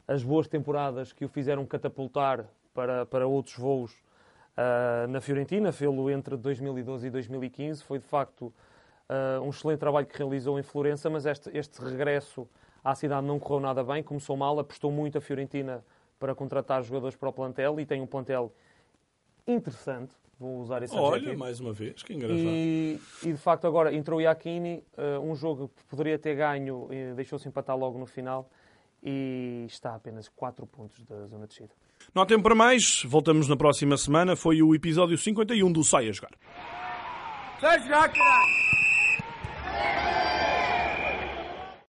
as boas temporadas que o fizeram catapultar para, para outros voos uh, na Fiorentina, fê-lo entre 2012 e 2015. Foi de facto uh, um excelente trabalho que realizou em Florença, mas este, este regresso à cidade não correu nada bem, começou mal, apostou muito a Fiorentina para contratar jogadores para o plantel e tem um plantel interessante. Vou usar esse Olha, adjetivo. mais uma vez, que engraçado. E, e de facto agora entrou o Iacchini, uh, um jogo que poderia ter ganho, deixou-se empatar logo no final e está a apenas 4 pontos da zona de descida. Não há tempo para mais, voltamos na próxima semana. Foi o episódio 51 do Sai a Jogar. Sai a jogar, caralho!